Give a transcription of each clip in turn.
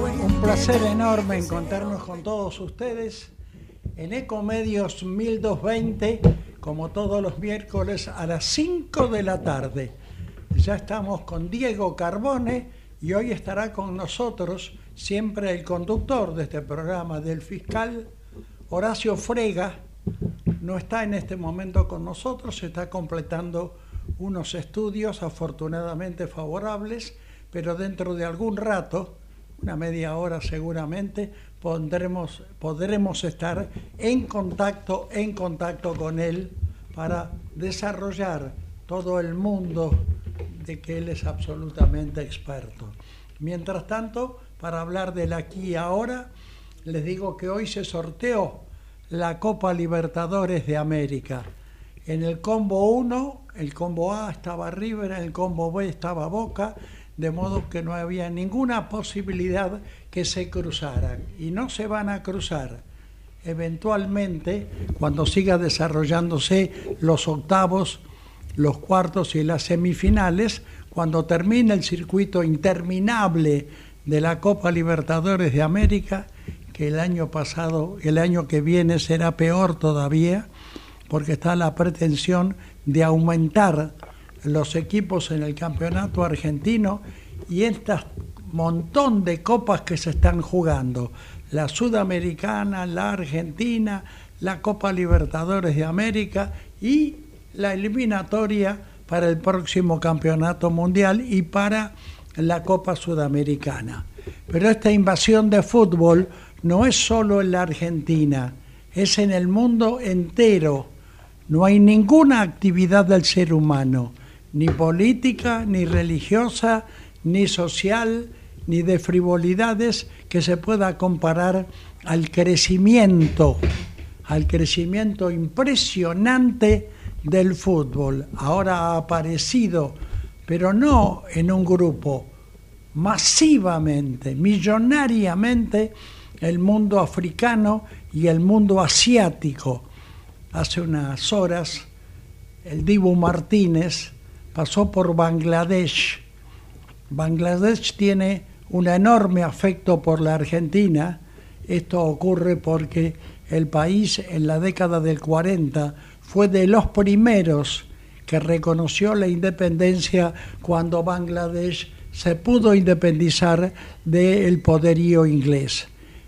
Un placer enorme encontrarnos con todos ustedes en Ecomedios 1220, como todos los miércoles a las 5 de la tarde. Ya estamos con Diego Carbone y hoy estará con nosotros siempre el conductor de este programa del fiscal Horacio Frega. No está en este momento con nosotros, se está completando unos estudios afortunadamente favorables, pero dentro de algún rato, una media hora seguramente, podremos, estar en contacto, en contacto con él para desarrollar todo el mundo de que él es absolutamente experto. Mientras tanto, para hablar del aquí y ahora, les digo que hoy se sorteó la Copa Libertadores de América. En el combo 1, el combo A estaba River, en el combo B estaba Boca, de modo que no había ninguna posibilidad que se cruzaran. Y no se van a cruzar. Eventualmente, cuando siga desarrollándose los octavos, los cuartos y las semifinales, cuando termine el circuito interminable de la Copa Libertadores de América, que el año pasado, el año que viene será peor todavía, porque está la pretensión de aumentar los equipos en el campeonato argentino y este montón de copas que se están jugando, la sudamericana, la argentina, la Copa Libertadores de América y la eliminatoria para el próximo campeonato mundial y para la Copa Sudamericana. Pero esta invasión de fútbol no es solo en la Argentina, es en el mundo entero. No hay ninguna actividad del ser humano, ni política, ni religiosa, ni social, ni de frivolidades que se pueda comparar al crecimiento, al crecimiento impresionante del fútbol. Ahora ha aparecido, pero no en un grupo, masivamente, millonariamente, el mundo africano y el mundo asiático. Hace unas horas, el Dibu Martínez pasó por Bangladesh. Bangladesh tiene un enorme afecto por la Argentina. Esto ocurre porque el país en la década del 40 fue de los primeros que reconoció la independencia cuando Bangladesh se pudo independizar del poderío inglés.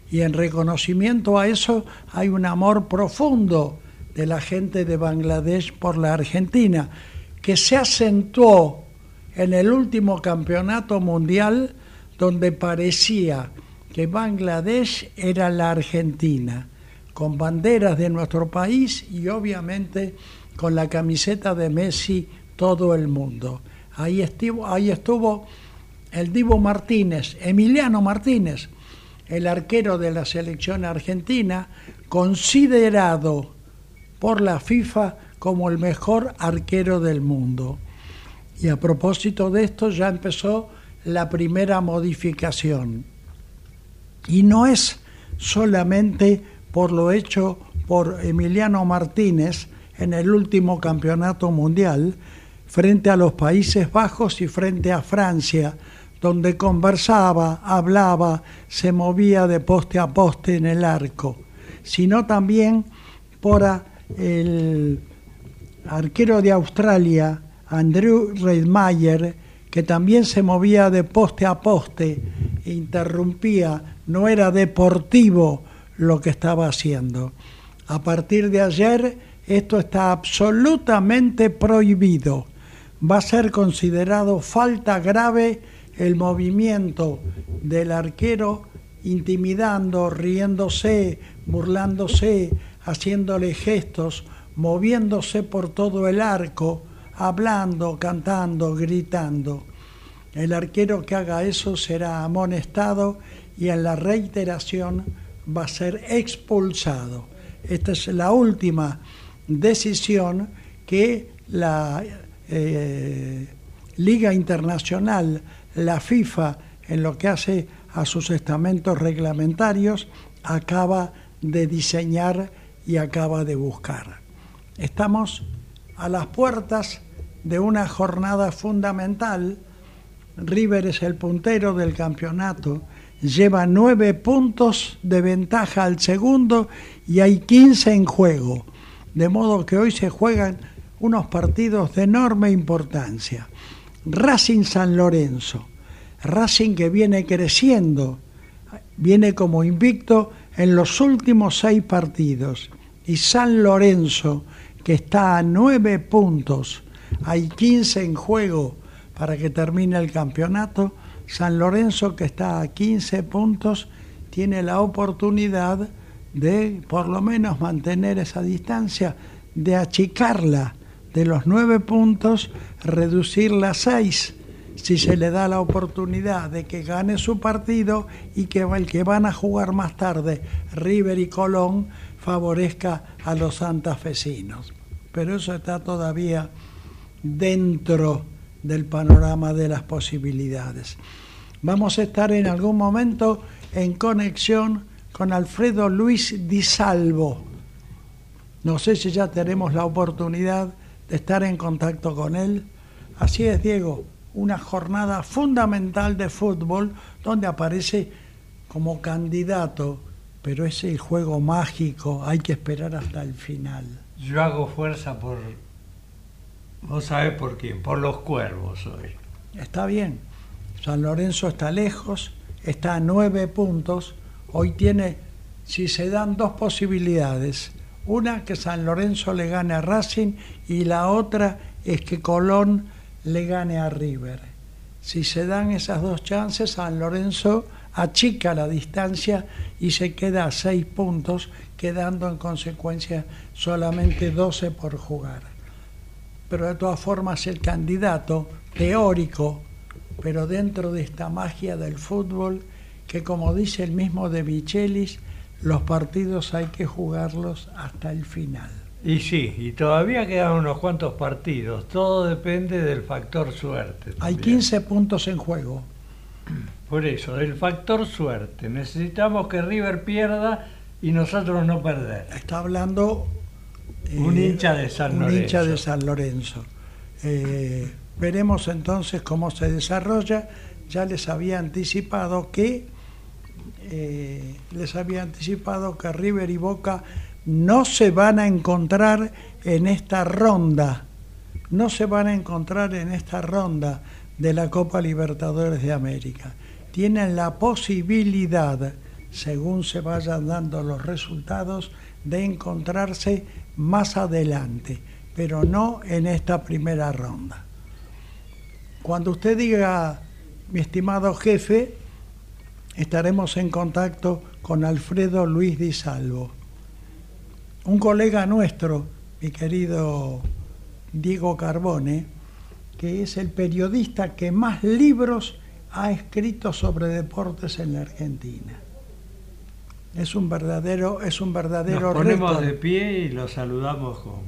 Y en reconocimiento a eso hay un amor profundo de la gente de Bangladesh por la Argentina, que se acentuó en el último campeonato mundial donde parecía que Bangladesh era la Argentina, con banderas de nuestro país y obviamente con la camiseta de Messi todo el mundo. Ahí estuvo, ahí estuvo el Divo Martínez, Emiliano Martínez, el arquero de la selección argentina, considerado por la FIFA como el mejor arquero del mundo. Y a propósito de esto ya empezó la primera modificación. Y no es solamente por lo hecho por Emiliano Martínez en el último campeonato mundial, frente a los Países Bajos y frente a Francia, donde conversaba, hablaba, se movía de poste a poste en el arco, sino también por el arquero de Australia, Andrew Reidmayer, que también se movía de poste a poste, interrumpía, no era deportivo lo que estaba haciendo. A partir de ayer esto está absolutamente prohibido. Va a ser considerado falta grave el movimiento del arquero intimidando, riéndose, burlándose, haciéndole gestos, moviéndose por todo el arco, hablando, cantando, gritando. El arquero que haga eso será amonestado y en la reiteración va a ser expulsado. Esta es la última decisión que la eh, Liga Internacional, la FIFA, en lo que hace a sus estamentos reglamentarios, acaba de diseñar y acaba de buscar. Estamos a las puertas de una jornada fundamental. River es el puntero del campeonato, lleva nueve puntos de ventaja al segundo y hay 15 en juego. De modo que hoy se juegan unos partidos de enorme importancia. Racing San Lorenzo, Racing que viene creciendo, viene como invicto en los últimos seis partidos. Y San Lorenzo, que está a nueve puntos, hay 15 en juego para que termine el campeonato. San Lorenzo, que está a 15 puntos, tiene la oportunidad de por lo menos mantener esa distancia, de achicarla de los nueve puntos, reducirla a seis si se le da la oportunidad de que gane su partido y que el que van a jugar más tarde, River y Colón, favorezca a los santafesinos. Pero eso está todavía dentro del panorama de las posibilidades. Vamos a estar en algún momento en conexión con Alfredo Luis Di Salvo. No sé si ya tenemos la oportunidad de estar en contacto con él. Así es, Diego, una jornada fundamental de fútbol donde aparece como candidato, pero es el juego mágico, hay que esperar hasta el final. Yo hago fuerza por, no sabes por quién, por los cuervos hoy. Está bien, San Lorenzo está lejos, está a nueve puntos, hoy tiene, si se dan dos posibilidades, una que San Lorenzo le gane a Racing y la otra es que Colón le gane a River. Si se dan esas dos chances, San Lorenzo achica la distancia y se queda a seis puntos, quedando en consecuencia solamente 12 por jugar. Pero de todas formas el candidato teórico, pero dentro de esta magia del fútbol, que como dice el mismo de Michelis, los partidos hay que jugarlos hasta el final. Y sí, y todavía quedan unos cuantos partidos. Todo depende del factor suerte. Hay 15 puntos en juego. Por eso, del factor suerte. Necesitamos que River pierda y nosotros no perder. Está hablando un eh, hincha de San Lorenzo. Un hincha de San Lorenzo. Eh, veremos entonces cómo se desarrolla. Ya les había anticipado que eh, les había anticipado que River y Boca no se van a encontrar en esta ronda, no se van a encontrar en esta ronda de la Copa Libertadores de América. Tienen la posibilidad, según se vayan dando los resultados, de encontrarse más adelante, pero no en esta primera ronda. Cuando usted diga, mi estimado jefe, estaremos en contacto con Alfredo Luis Di Salvo un colega nuestro, mi querido Diego Carbone, que es el periodista que más libros ha escrito sobre deportes en la Argentina. Es un verdadero, es un verdadero Nos ponemos de pie y lo saludamos con,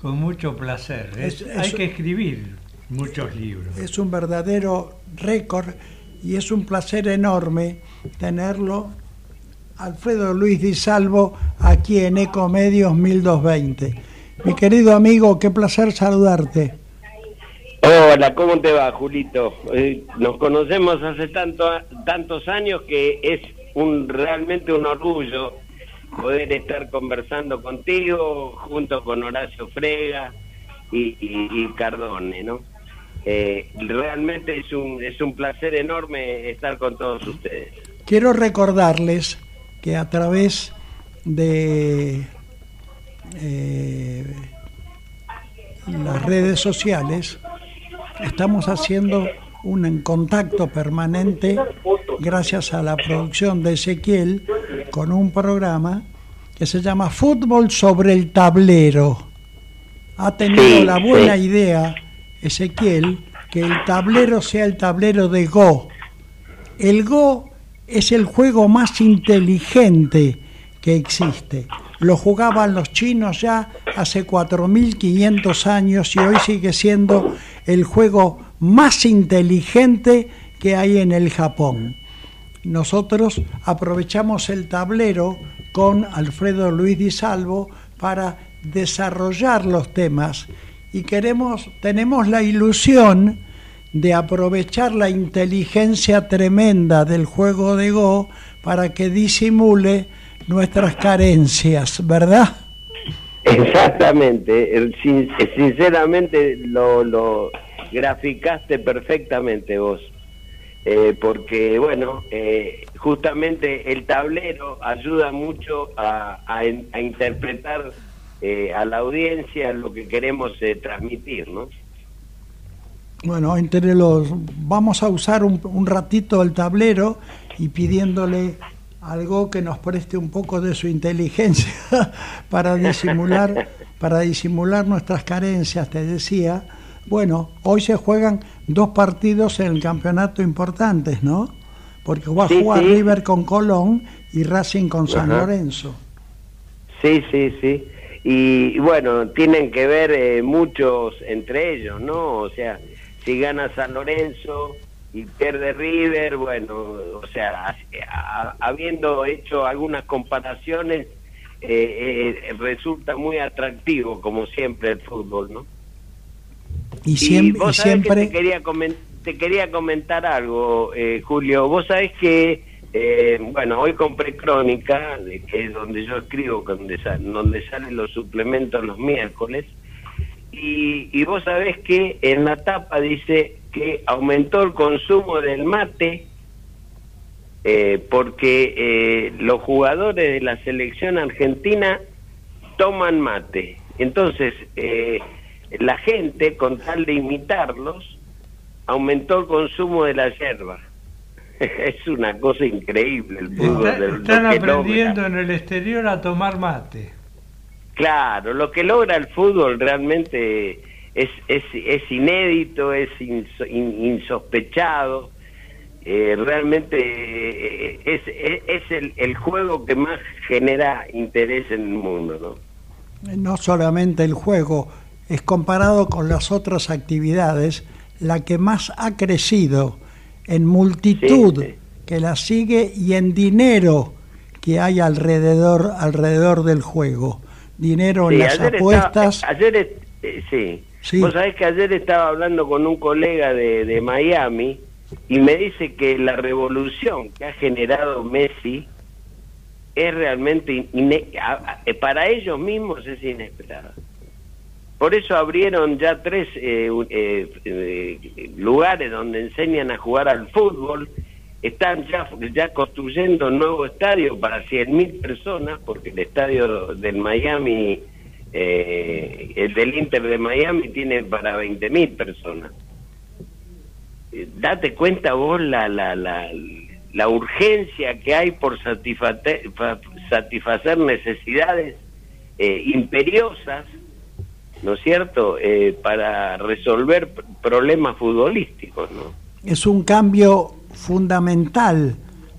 con mucho placer. hay que escribir muchos libros. Es un verdadero récord y es un placer enorme tenerlo Alfredo Luis Di Salvo, aquí en Ecomedios 1220. Mi querido amigo, qué placer saludarte. Hola, ¿cómo te va, Julito? Eh, nos conocemos hace tanto, tantos años que es un realmente un orgullo poder estar conversando contigo junto con Horacio Frega y, Cardone, ¿no? Eh, realmente es un, es un placer enorme estar con todos ustedes. Quiero recordarles que a través de eh, las redes sociales estamos haciendo un contacto permanente gracias a la producción de Ezequiel con un programa que se llama Fútbol sobre el tablero. Ha tenido la buena idea Ezequiel que el tablero sea el tablero de Go. El Go es el juego más inteligente que existe. Lo jugaban los chinos ya hace 4.500 años y hoy sigue siendo el juego más inteligente que hay en el Japón. Nosotros aprovechamos el tablero con Alfredo Luis Di Salvo para desarrollar los temas y queremos tenemos la ilusión de aprovechar la inteligencia tremenda del juego de Go para que disimule nuestras carencias, ¿verdad? Exactamente, sinceramente lo, lo graficaste perfectamente vos, eh, porque bueno, eh, justamente el tablero ayuda mucho a, a, interpretar eh, a la audiencia lo que queremos transmitir, ¿no? Bueno, entre los vamos a usar un, un ratito el tablero y pidiéndole algo que nos preste un poco de su inteligencia para disimular para disimular nuestras carencias, te decía. Bueno, hoy se juegan dos partidos en el campeonato importantes, ¿no? Porque va a jugar River con Colón y Racing con San Lorenzo. Sí, sí, sí. Y, bueno, tienen que ver eh, muchos entre ellos, ¿no? O sea, si gana San Lorenzo y pierde River, bueno, o sea, habiendo hecho algunas comparaciones, eh, eh, resulta muy atractivo, como siempre, el fútbol, ¿no? Y, siempre... siempre... te, quería te quería comentar algo, eh, Julio. Vos sabés que, bueno, hoy compré Crónica, que es donde yo escribo, donde, donde salen los suplementos los miércoles, y, vos sabés que en la tapa dice que aumentó el consumo del mate eh, porque eh, los jugadores de la selección argentina toman mate. Entonces, eh, la gente, con tal de imitarlos, aumentó el consumo de la yerba. es una cosa increíble el están aprendiendo en el exterior a tomar mate. Claro, lo que logra el fútbol realmente es, es, es inédito, es insospechado, eh, realmente eh, es, es, el, el, juego que más genera interés en el mundo. ¿no? no solamente el juego, es comparado con las otras actividades, la que más ha crecido en multitud que la sigue y en dinero que hay alrededor, alrededor del juego dinero en las apuestas. ayer, eh, sí. Sí. Vos sabés que ayer estaba hablando con un colega de, de Miami y me dice que la revolución que ha generado Messi es realmente eh, para ellos mismos es inesperada. Por eso abrieron ya tres eh, eh, lugares donde enseñan a jugar al fútbol están ya, ya construyendo un nuevo estadio para 100.000 personas, porque el estadio del Miami, eh, el del Inter de Miami, tiene para 20.000 personas. Eh, date cuenta vos la, la, la, la urgencia que hay por satisfacer, satisfacer necesidades eh, imperiosas, ¿no es cierto?, para resolver problemas futbolísticos, ¿no? Es un cambio fundamental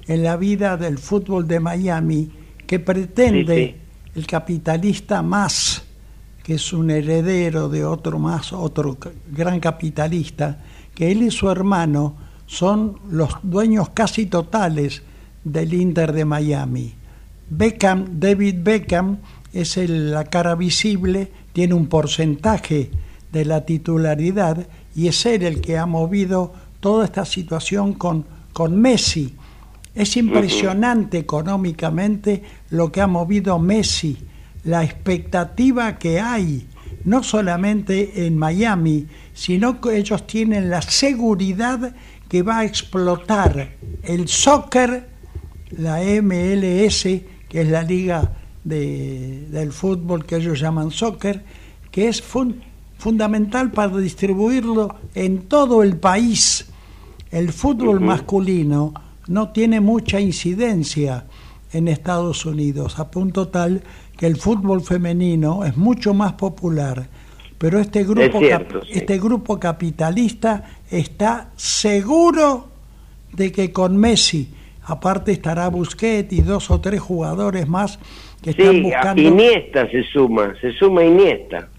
en la vida del fútbol de Miami que pretende el capitalista más, que es un heredero de otro más, otro gran capitalista, que él y su hermano son los dueños casi totales del Inter de Miami. Beckham, David Beckham, es la cara visible, tiene un porcentaje de la titularidad y es él el que ha movido toda esta situación con, con Messi. Es impresionante económicamente lo que ha movido Messi, la expectativa que hay, no solamente en Miami, sino que ellos tienen la seguridad que va a explotar el soccer, la MLS, que es la liga de, del fútbol que ellos llaman soccer, que es fundamental para distribuirlo en todo el país. El fútbol masculino no tiene mucha incidencia en Estados Unidos, a punto tal que el fútbol femenino es mucho más popular. Pero este grupo, este grupo capitalista está seguro de que con Messi Aparte estará Busquets y dos o tres jugadores más que están buscando. Iniesta se suma, se suma Iniesta.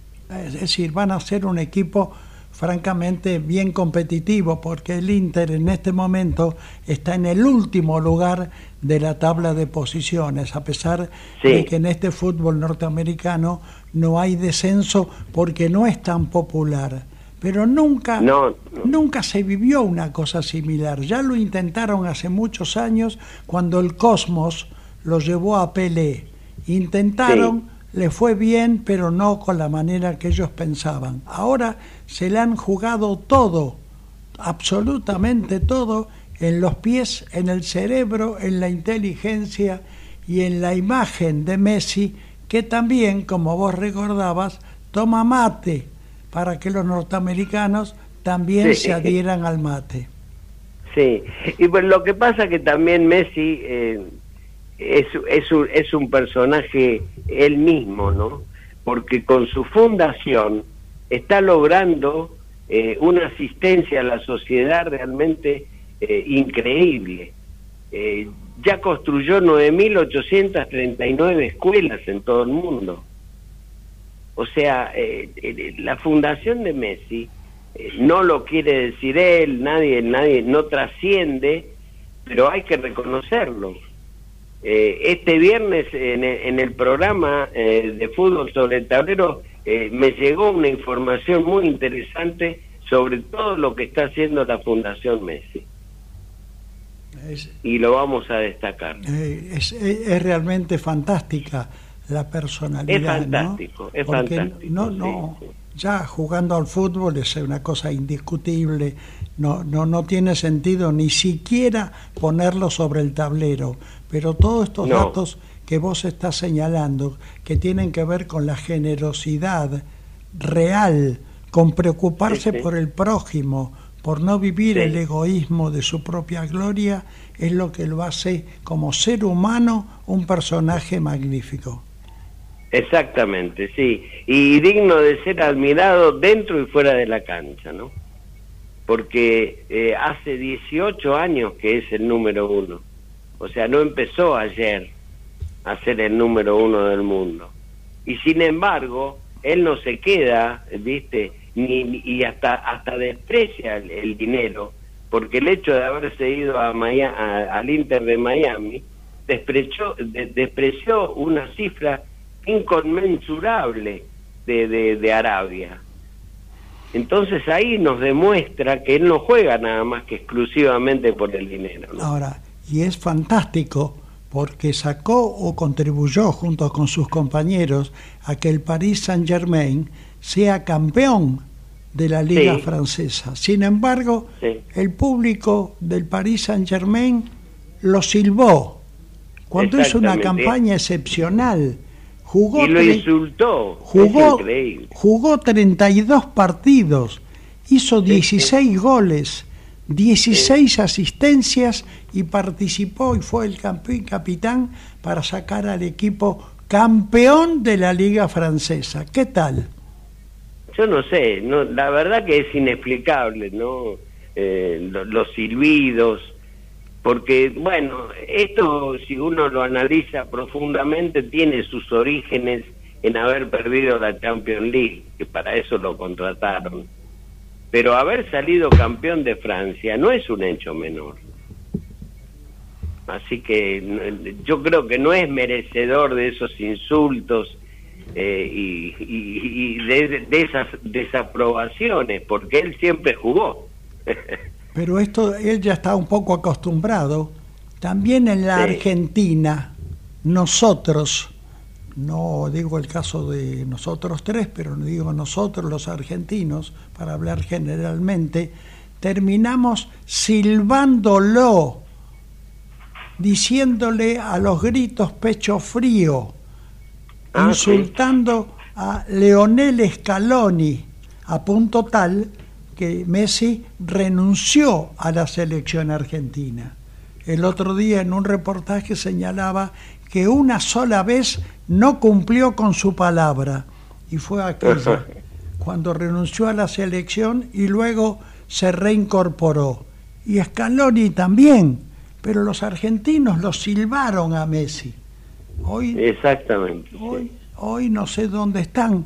Es decir, van a ser un equipo francamente bien competitivo porque el Inter en este momento está en el último lugar de la tabla de posiciones, a pesar de que en este fútbol norteamericano no hay descenso porque no es tan popular. Pero nunca, nunca se vivió una cosa similar. Ya lo intentaron hace muchos años cuando el Cosmos lo llevó a Pelé. Intentaron le fue bien, pero no con la manera que ellos pensaban. Ahora se le han jugado todo, absolutamente todo, en los pies, en el cerebro, en la inteligencia y en la imagen de Messi, que también, como vos recordabas, toma mate para que los norteamericanos también se adhieran al mate. Sí, y pues lo que pasa que también Messi eh, es, es, un, es un personaje él mismo, ¿no? Porque con su fundación está logrando eh, una asistencia a la sociedad realmente eh, increíble. Eh, ya construyó 9.839 escuelas en todo el mundo. O sea, la fundación de Messi no lo quiere decir él, nadie, nadie, no trasciende, pero hay que reconocerlo eh, este viernes en el, programa eh, de fútbol sobre el tablero eh, me llegó una información muy interesante sobre todo lo que está haciendo la Fundación Messi. y lo vamos a destacar. Es, es, realmente fantástica la personalidad. Es fantástico, es fantástico. No, no, ya jugando al fútbol es una cosa indiscutible, no, no, no tiene sentido ni siquiera ponerlo sobre el tablero. Pero todos estos datos que vos estás señalando, que tienen que ver con la generosidad real, con preocuparse por el prójimo, por no vivir el egoísmo de su propia gloria, es lo que lo hace como ser humano un personaje magnífico. Exactamente, sí, y digno de ser admirado dentro y fuera de la cancha, ¿no? Porque eh, hace 18 años que es el número uno o sea, no empezó ayer a ser el número uno del mundo. Y sin embargo, él no se queda, ¿viste? Ni, y hasta, hasta desprecia el, dinero, porque el hecho de haberse ido a al Inter de Miami despreció, despreció una cifra inconmensurable de, de, de Arabia. Entonces ahí nos demuestra que él no juega nada más que exclusivamente por el dinero. Ahora, y es fantástico porque sacó o contribuyó junto con sus compañeros a que el Paris Saint-Germain sea campeón de la liga francesa. Sin embargo, el público del Paris Saint-Germain lo silbó cuando hizo una campaña excepcional. Jugó y lo insultó. Jugó, jugó 32 partidos, hizo 16 goles 16 asistencias y participó y fue el campeón capitán para sacar al equipo campeón de la liga francesa. ¿Qué tal? Yo no sé, no, la verdad que es inexplicable, ¿no? Eh, los silbidos, porque, bueno, esto si uno lo analiza profundamente tiene sus orígenes en haber perdido la Champions League, que para eso lo contrataron pero haber salido campeón de Francia no es un hecho menor. Así que yo creo que no es merecedor de esos insultos eh, y, de, esas desaprobaciones, porque él siempre jugó. Pero esto, él ya está un poco acostumbrado. También en la Argentina, nosotros no digo el caso de nosotros tres, pero digo nosotros los argentinos, para hablar generalmente, terminamos silbándolo, diciéndole a los gritos pecho frío, ah, insultando a Leonel Scaloni, a punto tal que Messi renunció a la selección argentina. El otro día en un reportaje señalaba que una sola vez no cumplió con su palabra y fue aquella cuando renunció a la selección y luego se reincorporó. Y Scaloni también pero los argentinos lo silbaron a Messi. Hoy, Exactamente. Hoy, hoy no sé dónde están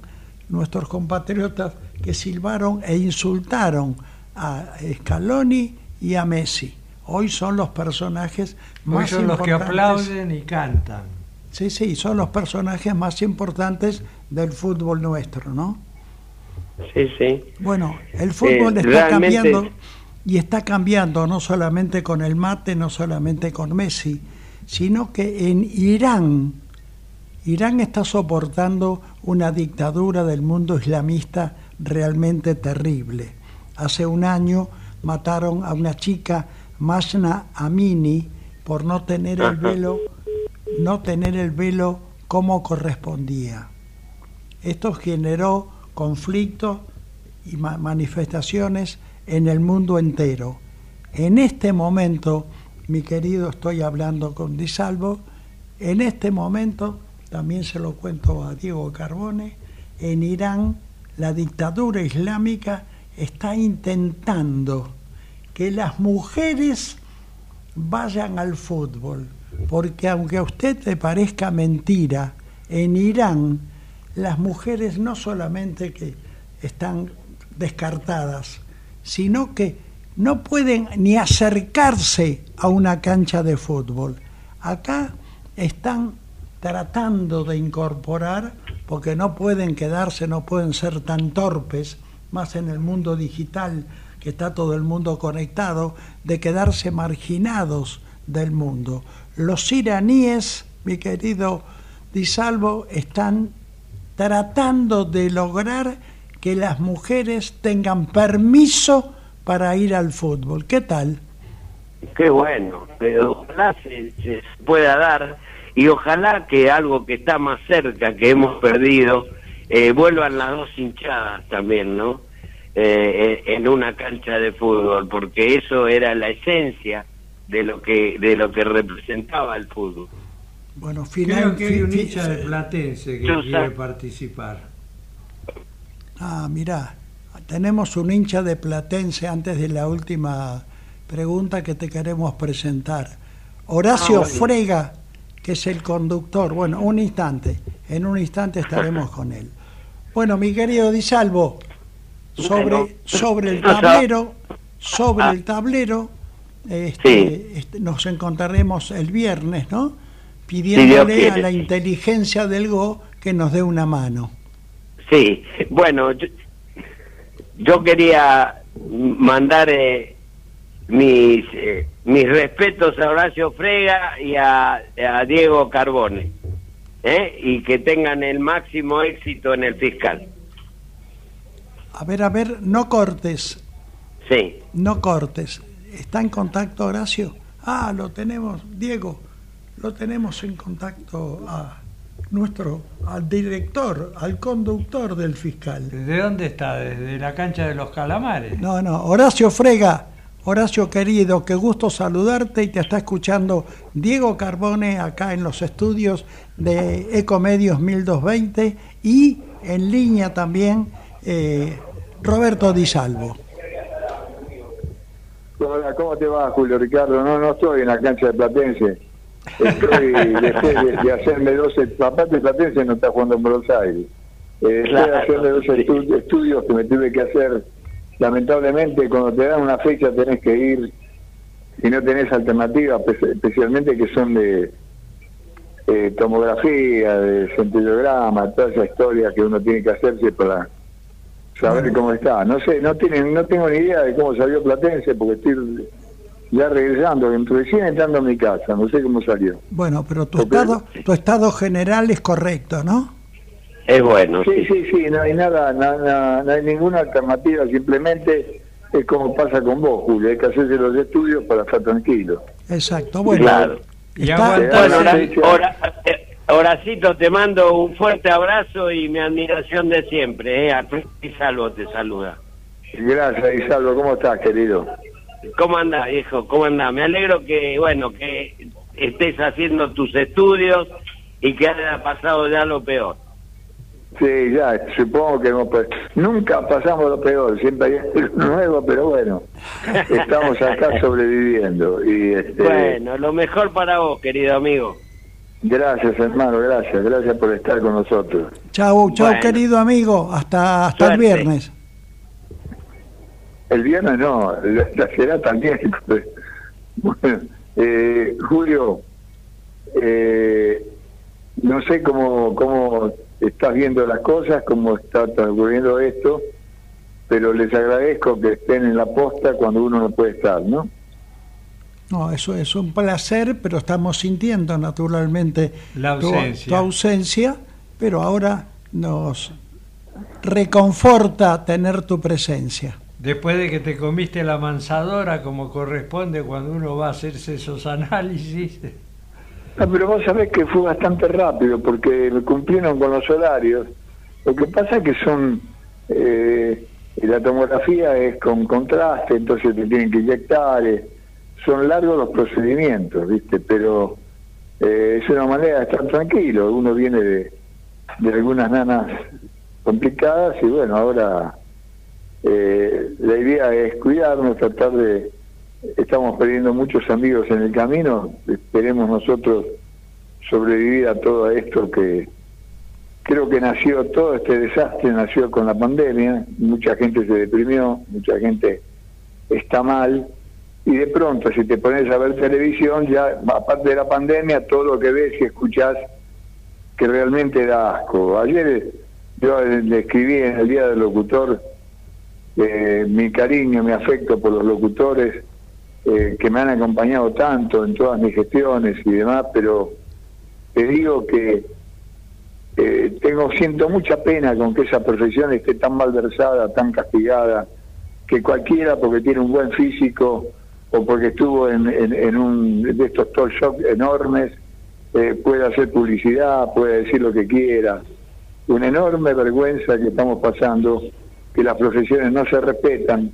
nuestros compatriotas que silbaron e insultaron a Scaloni y a Messi. Hoy son los personajes más son los que aplauden y cantan. Sí, sí, son los personajes más importantes del fútbol nuestro, ¿no? Sí, sí. Bueno, el fútbol eh, está cambiando y está cambiando no solamente con el mate, no solamente con Messi, sino que en Irán, Irán está soportando una dictadura del mundo islamista realmente terrible. Hace un año mataron a una chica, Masna Amini, por no tener el velo, no tener el velo como correspondía. Esto generó conflictos y manifestaciones en el mundo entero. En este momento, mi querido, estoy hablando con Disalvo, en este momento, también se lo cuento a Diego Carbone, en Irán la dictadura islámica está intentando que las mujeres vayan al fútbol, porque aunque a usted le parezca mentira, en Irán las mujeres no solamente que están descartadas, sino que no pueden ni acercarse a una cancha de fútbol. Acá están tratando de incorporar, porque no pueden quedarse, no pueden ser tan torpes, más en el mundo digital, que está todo el mundo conectado, de quedarse marginados del mundo. Los iraníes, mi querido Disalvo, están tratando de lograr que las mujeres tengan permiso para ir al fútbol. ¿Qué tal? Qué bueno, pero ojalá se, pueda dar y ojalá que algo que está más cerca, que hemos perdido, eh, vuelvan las dos hinchadas también, ¿no? Eh, en una cancha de fútbol, porque eso era la esencia de lo que de lo que representaba el fútbol. Bueno, finalmente que hay un hincha de Platense que quiere participar. Ah, mirá, tenemos un hincha de Platense antes de la última pregunta que te queremos presentar. Horacio ah, Frega, que es el conductor. Bueno, un instante, en un instante estaremos con él. Bueno, mi querido Disalvo, sobre, sobre el tablero, sobre el tablero, este, este, nos encontraremos el viernes, ¿no? Pidiéndole a la inteligencia del Go que nos dé una mano. Sí, bueno, yo, quería mandar eh, mis, eh, mis respetos a Horacio Frega y a, Diego Carbone, ¿eh? y que tengan el máximo éxito en el fiscal. A ver, a ver, no cortes. Sí. No cortes. ¿Está en contacto Horacio? Ah, lo tenemos, Diego, lo tenemos en contacto a nuestro al director, al conductor del fiscal. ¿De dónde está? ¿Desde la cancha de los calamares? No, no, Horacio Frega. Horacio querido, qué gusto saludarte y te está escuchando Diego Carbone acá en los estudios de Ecomedios 1220 y en línea también eh, Roberto Di Salvo. Hola, ¿cómo te va Julio Ricardo? No, no estoy en la cancha de Platense Estoy, después de, hacerme dos, aparte Platense no está jugando en Buenos Aires. Eh, estoy haciendo dos estudios que me tuve que hacer. Lamentablemente, cuando te dan una fecha tenés que ir y no tenés alternativas, especialmente que son de eh, tomografía, de centellograma, toda esa historia que uno tiene que hacerse para saber cómo está. No sé, no tienen, no tengo ni idea de cómo salió Platense porque estoy ya regresando, recién entrando a mi casa, no sé cómo salió. Bueno, pero tu estado, tu estado general es correcto, ¿no? Es bueno. Sí, sí, sí, no hay nada, no hay ninguna alternativa, simplemente es como pasa con vos, Julio, hay que hacerse los estudios para estar tranquilo. Exacto, bueno. Claro. Y Horacito, te mando un fuerte abrazo y mi admiración de siempre. ¿eh? Y Salvo te saluda. Gracias, Isalvo. ¿Cómo estás, querido? ¿Cómo andás, viejo? ¿Cómo andás? Me alegro que, bueno, que estés haciendo tus estudios y que haya pasado ya lo peor. Sí, ya, supongo que no, pues, nunca pasamos lo peor, siempre hay algo nuevo, pero bueno, estamos acá sobreviviendo. Y este, bueno, lo mejor para vos, querido amigo. Gracias, hermano, gracias, gracias por estar con nosotros. Chau, chau, querido amigo, hasta, hasta el viernes. El viernes no, la será también. Bueno, eh, Julio, eh, no sé cómo, cómo estás viendo las cosas, cómo está transcurriendo esto, pero les agradezco que estén en la posta cuando uno no puede estar, ¿no? No, eso es un placer, pero estamos sintiendo naturalmente la ausencia. tu ausencia, pero ahora nos reconforta tener tu presencia. Después de que te comiste la mansadora como corresponde cuando uno va a hacerse esos análisis. Ah, pero vos sabés que fue bastante rápido porque cumplieron con los horarios. Lo que pasa es que son... Eh, la tomografía es con contraste, entonces te tienen que inyectar. Eh, son largos los procedimientos, ¿viste? Pero eh, es una manera de estar tranquilo. Uno viene de, de algunas nanas complicadas y bueno, ahora eh, la idea es cuidarnos, tratar de... Estamos perdiendo muchos amigos en el camino, esperemos nosotros sobrevivir a todo esto que creo que nació, todo este desastre nació con la pandemia, mucha gente se deprimió, mucha gente está mal, y de pronto si te pones a ver televisión, ya aparte de la pandemia, todo lo que ves y escuchás que realmente da asco. Ayer yo le escribí en el Día del Locutor eh, mi cariño, mi afecto por los locutores eh, que me han acompañado tanto en todas mis gestiones y demás, pero te digo que eh, tengo siento mucha pena con que esa profesión esté tan malversada, tan castigada, que cualquiera porque tiene un buen físico o porque estuvo en, en, un de estos talk shows enormes eh, puede hacer publicidad, puede decir lo que quiera. Una enorme vergüenza que estamos pasando que las profesiones no se respetan,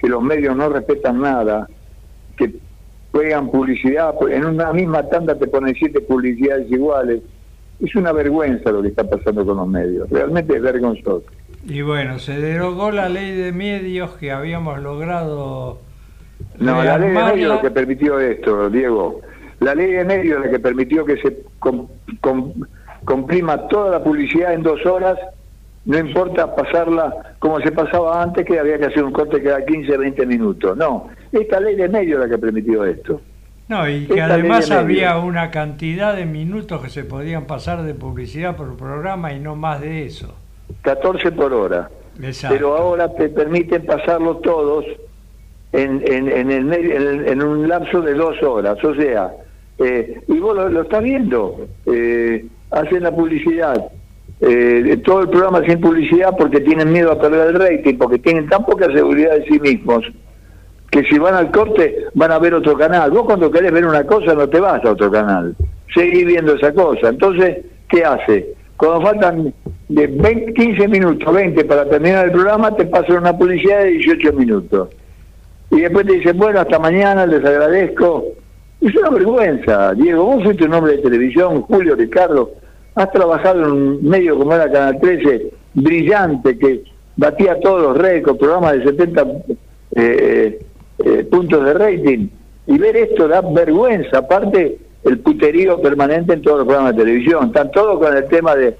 que los medios no respetan nada, que juegan publicidad, en una misma tanda te ponen siete publicidades iguales. Es una vergüenza lo que está pasando con los medios, realmente es vergonzoso. Y bueno, se derogó la ley de medios que habíamos logrado. No, la ley de medios lo que permitió esto, Diego. La ley de medios es la que permitió que se comprima toda la publicidad en dos horas no importa pasarla como se pasaba antes, que había que hacer un corte cada 15, 20 minutos. No, esta ley de medio es la que permitió esto. No, y que además había una cantidad de minutos que se podían pasar de publicidad por programa y no más de eso. 14 por hora. Pero ahora te permiten pasarlo todos en, en, el medio, en, un lapso de dos horas. O sea, eh, y vos lo, estás viendo, eh, hacen la publicidad eh, todo el programa sin publicidad porque tienen miedo a perder el rating, porque tienen tan poca seguridad de sí mismos que si van al corte van a ver otro canal. Vos cuando querés ver una cosa no te vas a otro canal, seguís viendo esa cosa. Entonces, ¿qué hace? Cuando faltan de 20, 15 minutos, 20 para terminar el programa, te pasan una publicidad de 18 minutos. Y después te dicen, bueno, hasta mañana, les agradezco. Es una vergüenza, Diego. Vos fuiste un hombre de televisión, Julio, Ricardo has trabajado en un medio como era Canal 13, brillante, que batía todos los récords, programas de 70 eh, eh, puntos de rating, y ver esto da vergüenza, aparte el puterío permanente en todos los programas de televisión, están todos con el tema de,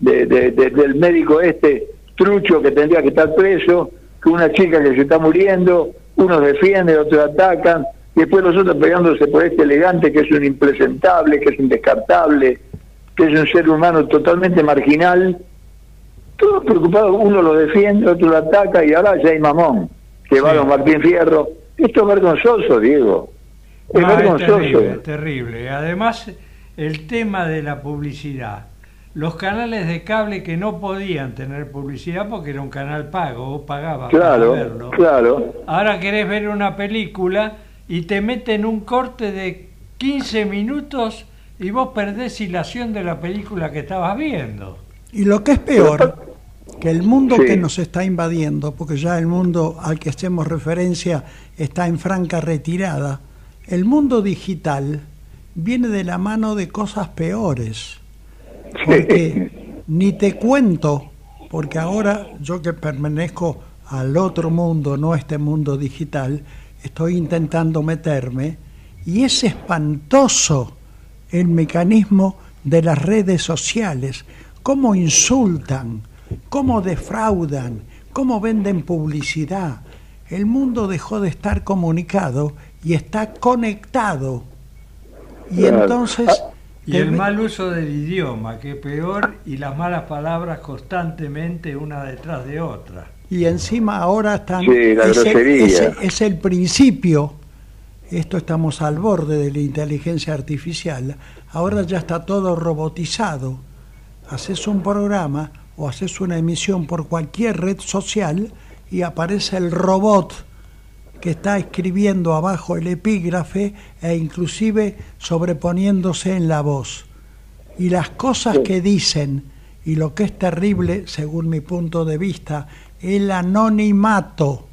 del médico este trucho que tendría que estar preso, que una chica que se está muriendo, unos defienden, otros atacan, y después los otros pegándose por este elegante que es un impresentable, que es un descartable, que es un ser humano totalmente marginal, todos preocupados, uno lo defiende, otro lo ataca y ahora ya hay mamón, que va a Martín Fierro. Esto es vergonzoso, Diego. Es vergonzoso. Es terrible, Además, el tema de la publicidad. Los canales de cable que no podían tener publicidad porque era un canal pago, o pagaba claro, para verlo. Claro. Ahora querés ver una película y te meten un corte de 15 minutos y vos perdés hilación de la película que estabas viendo. Y lo que es peor, que el mundo que nos está invadiendo, porque ya el mundo al que hacemos referencia está en franca retirada, el mundo digital viene de la mano de cosas peores. Porque ni te cuento, porque ahora yo que pertenezco al otro mundo, no a este mundo digital, estoy intentando meterme y es espantoso el mecanismo de las redes sociales, cómo insultan, cómo defraudan, cómo venden publicidad. El mundo dejó de estar comunicado y está conectado. Y entonces... Y el mal uso del idioma, que peor, y las malas palabras constantemente una detrás de otra. Y encima ahora están... Sí, la grosería. es el principio, esto estamos al borde de la inteligencia artificial, ahora ya está todo robotizado. Haces un programa o haces una emisión por cualquier red social y aparece el robot que está escribiendo abajo el epígrafe e inclusive sobreponiéndose en la voz. Y las cosas que dicen, y lo que es terrible, según mi punto de vista, el anonimato,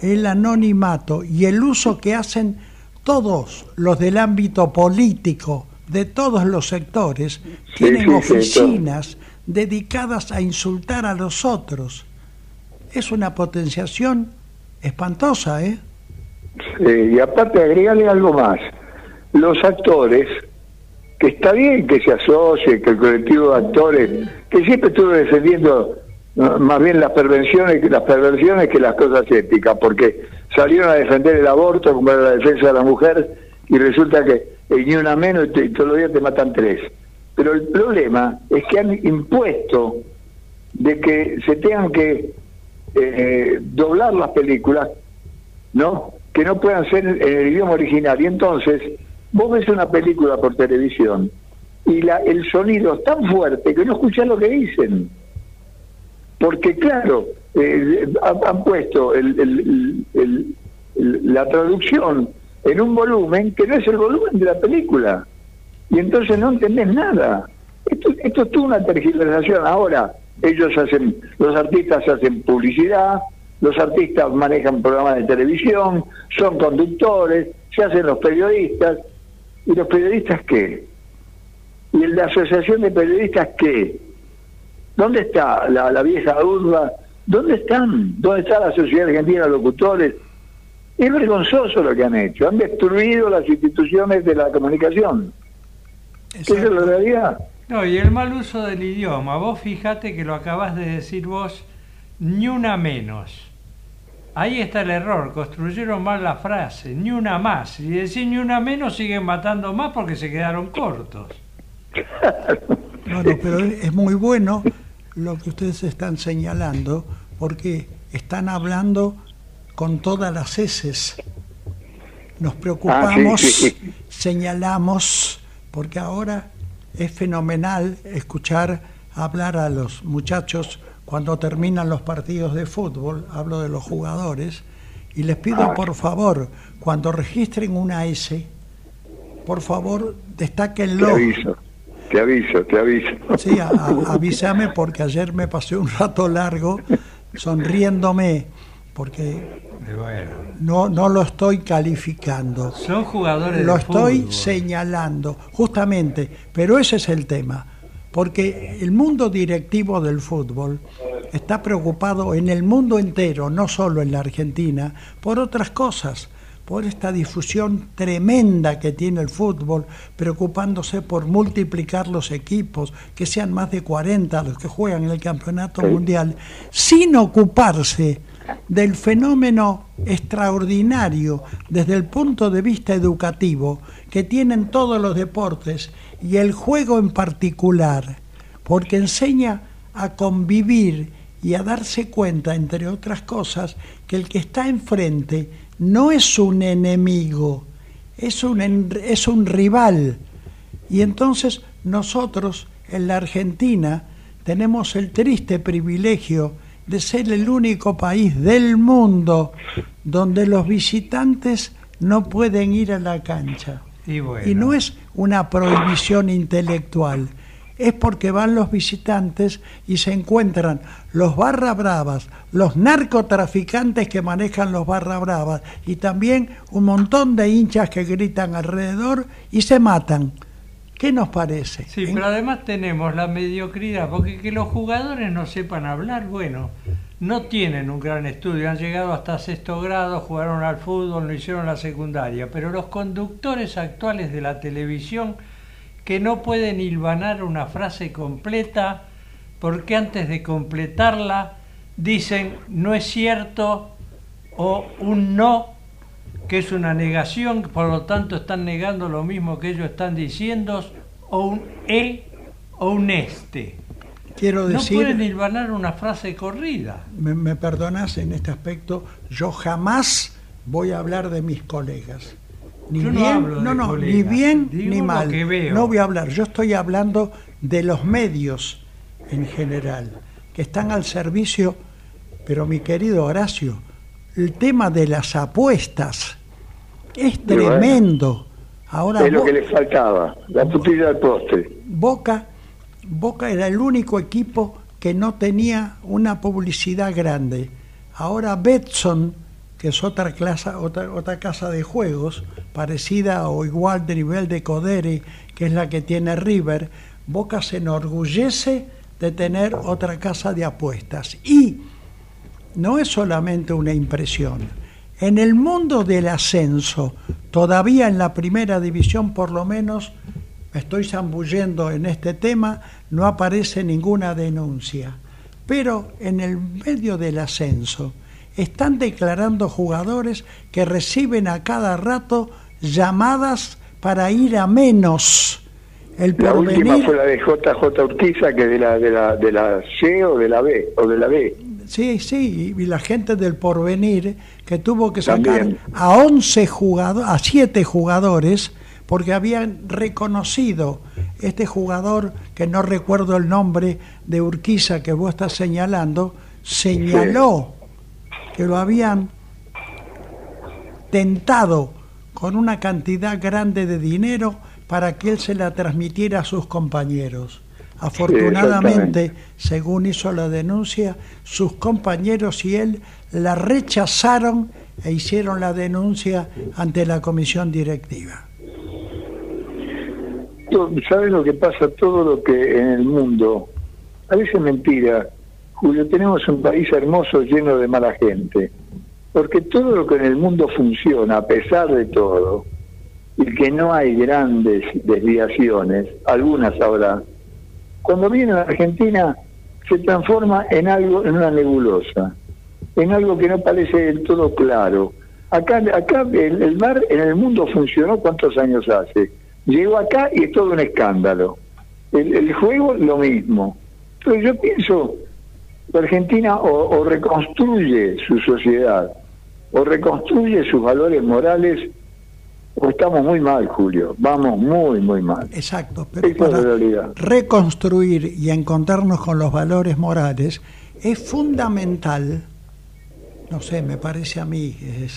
el anonimato y el uso que hacen todos los del ámbito político, de todos los sectores, tienen oficinas dedicadas a insultar a los otros. Es una potenciación espantosa, ¿eh? y aparte agregarle algo más. Los actores, que está bien que se asocien, que el colectivo de actores, que siempre estuve defendiendo más bien las perversiones, las perversiones que las cosas éticas, porque salieron a defender el aborto como era la defensa de la mujer y resulta que ni una menos y todos los días te matan tres. Pero el problema es que han impuesto de que se tengan que eh, doblar las películas, ¿no? Que no puedan ser en el idioma original. Y entonces, vos ves una película por televisión y la, el sonido es tan fuerte que no escuchas lo que dicen. Porque, claro, eh, han, puesto el, la traducción en un volumen que no es el volumen de la película. Y entonces no entendés nada. Esto, esto es toda una tergiversación. Ahora, ellos hacen, los artistas hacen publicidad, los artistas manejan programas de televisión, son conductores, se hacen los periodistas. ¿Y los periodistas qué? ¿Y la asociación de periodistas qué? ¿Dónde está la, vieja urba? ¿Dónde están? ¿Dónde está la Sociedad Argentina de Locutores? Es vergonzoso lo que han hecho. Han destruido las instituciones de la comunicación. Esa es la realidad. No, y el mal uso del idioma. Vos fíjate que lo acabas de decir vos, ni una menos. Ahí está el error, construyeron mal la frase, ni una más. Y decir ni una menos siguen matando más porque se quedaron cortos. Bueno, pero es muy bueno lo que ustedes están señalando porque están hablando con todas las heces. Nos preocupamos, ah, señalamos, porque ahora es fenomenal escuchar hablar a los muchachos cuando terminan los partidos de fútbol, hablo de los jugadores, y les pido por favor, cuando registren una S, por favor destáquenlo. Te aviso, te aviso, te aviso. Sí, avísame porque ayer me pasé un rato largo sonriéndome, porque no, no lo estoy calificando. Son jugadores Lo estoy señalando, justamente, pero ese es el tema. Porque el mundo directivo del fútbol está preocupado en el mundo entero, no solo en la Argentina, por otras cosas, por esta difusión tremenda que tiene el fútbol, preocupándose por multiplicar los equipos, que sean más de 40 los que juegan en el campeonato mundial, sin ocuparse del fenómeno extraordinario desde el punto de vista educativo que tienen todos los deportes y el juego en particular, porque enseña a convivir y a darse cuenta, entre otras cosas, que el que está enfrente no es un enemigo, es un, es un rival. Y entonces nosotros en la Argentina tenemos el triste privilegio de ser el único país del mundo donde los visitantes no pueden ir a la cancha. Y, no es una prohibición intelectual, es porque van los visitantes y se encuentran los barra bravas, los narcotraficantes que manejan los barra bravas y también un montón de hinchas que gritan alrededor y se matan. ¿Qué nos parece? Sí, pero además tenemos la mediocridad, porque que los jugadores no sepan hablar, bueno, no tienen un gran estudio, han llegado hasta sexto grado, jugaron al fútbol, no hicieron la secundaria, pero los conductores actuales de la televisión que no pueden hilvanar una frase completa porque antes de completarla dicen no es cierto o un no que es una negación, por lo tanto están negando lo mismo que ellos están diciendo, o un e o un este. Quiero decir, no pueden hilvanar una frase corrida. Me, me perdonas en este aspecto, yo jamás voy a hablar de mis colegas. Ni Yo no bien, de no, no, colegas, ni bien digo ni mal. que veo. No voy a hablar, yo estoy hablando de los medios en general, que están al servicio, pero mi querido Horacio, el tema de las apuestas es bueno. tremendo. Ahora es lo que le faltaba, la putilla del postre. Boca, Boca era el único equipo que no tenía una publicidad grande. Ahora Betson, que es otra, clase, otra, otra casa de juegos, parecida o igual de nivel de Codere, que es la que tiene River, Boca se enorgullece de tener otra casa de apuestas. Y no es solamente una impresión. En el mundo del ascenso, todavía en la primera división por lo menos, me estoy zambullendo en este tema, no aparece ninguna denuncia. Pero en el medio del ascenso están declarando jugadores que reciben a cada rato llamadas para ir a menos. El La última fue la de JJ Urquiza, que de la, de la, de la C o de la B, o de la B. Sí, sí, y la gente del porvenir que tuvo que sacar También. a 11 jugadores, a 7 jugadores, porque habían reconocido este jugador, que no recuerdo el nombre de Urquiza que vos estás señalando, señaló que lo habían tentado con una cantidad grande de dinero para que él se la transmitiera a sus compañeros. Afortunadamente, según hizo la denuncia, sus compañeros y él la rechazaron e hicieron la denuncia ante la comisión directiva. ¿Sabes lo que pasa? Todo lo que en el mundo, a veces mentira, Julio, tenemos un país hermoso lleno de mala gente, porque todo lo que en el mundo funciona, a pesar de todo, y que no hay grandes desviaciones, algunas habrá, cuando viene a Argentina se transforma en algo, en una nebulosa, en algo que no parece del todo claro. Acá, acá el, el mar en el mundo funcionó cuántos años hace. Llegó acá y es todo un escándalo. El, el juego lo mismo. Entonces yo pienso, la Argentina o reconstruye su sociedad, o reconstruye sus valores morales, o estamos muy mal, Julio. Vamos muy, muy mal. Exacto, pero Esa es la para realidad. reconstruir y encontrarnos con los valores morales es fundamental, no sé, me parece a mí, es,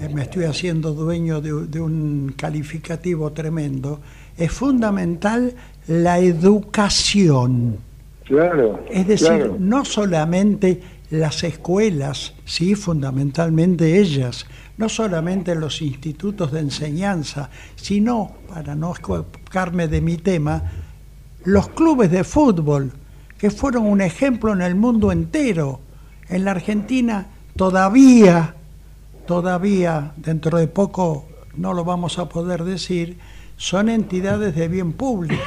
eh, me estoy haciendo dueño de, de un calificativo tremendo, es fundamental la educación. Claro. Es decir, claro. no solamente las escuelas, sí, fundamentalmente ellas, no solamente los institutos de enseñanza, sino, para no escaparme de mi tema, los clubes de fútbol, que fueron un ejemplo en el mundo entero. En la Argentina todavía, todavía, dentro de poco no lo vamos a poder decir, son entidades de bien público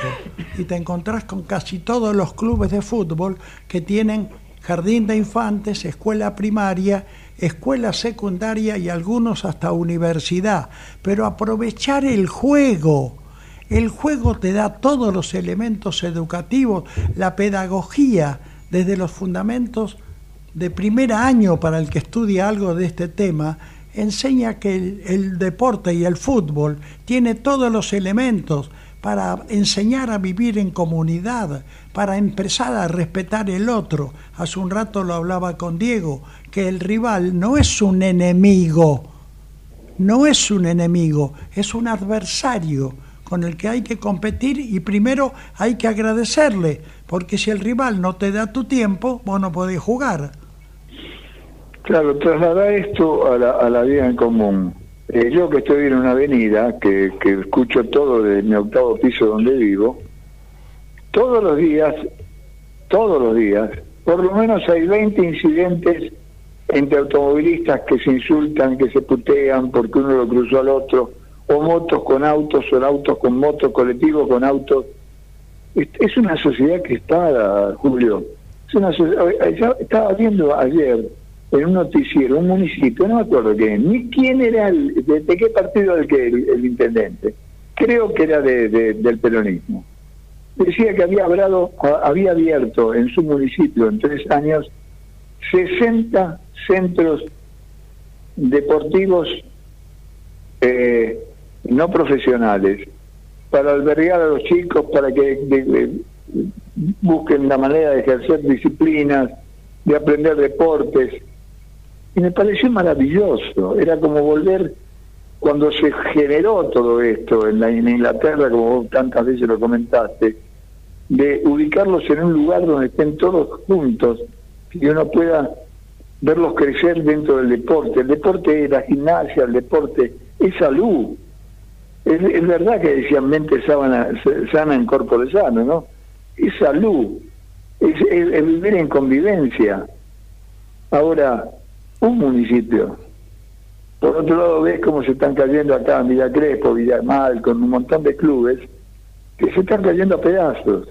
y te encontrás con casi todos los clubes de fútbol que tienen jardín de infantes, escuela primaria, escuela secundaria y algunos hasta universidad. Pero aprovechar el juego, el juego te da todos los elementos educativos, la pedagogía, desde los fundamentos de primer año para el que estudia algo de este tema, enseña que el, el, deporte y el fútbol tiene todos los elementos para enseñar a vivir en comunidad, para empezar a respetar el otro. Hace un rato lo hablaba con Diego, que el rival no es un enemigo, no es un enemigo, es un adversario con el que hay que competir y primero hay que agradecerle, porque si el rival no te da tu tiempo, vos no podés jugar. Claro, trasladar esto a la, a la vida en común. Eh, yo que estoy en una avenida, que, que escucho todo de mi octavo piso donde vivo, todos los días, todos los días, por lo menos hay 20 incidentes entre automovilistas que se insultan, que se putean porque uno lo cruzó al otro, o motos con autos, o autos con motos, colectivos con autos. Es una sociedad que está, Julio. Es una estaba viendo ayer en un noticiero, un municipio, no me acuerdo quién, ni quién era, el, de, qué partido era el, que, el, intendente. Creo que era de, del peronismo. Decía que había, hablado, había abierto en su municipio en tres años 60 centros deportivos eh, no profesionales para albergar a los chicos, para que busquen la manera de ejercer disciplinas, de aprender deportes. Y me pareció maravilloso, era como volver cuando se generó todo esto en, la, Inglaterra, como tantas veces lo comentaste, de ubicarlos en un lugar donde estén todos juntos y uno pueda verlos crecer dentro del deporte. El deporte es la gimnasia, el deporte es salud. Es, verdad que decían mente sana, sana en cuerpo de sano, ¿no? Es salud, es, vivir en convivencia. Ahora, un municipio. Por otro lado, ves cómo se están cayendo acá Villa Crespo, Villamal, con un montón de clubes que se están cayendo a pedazos,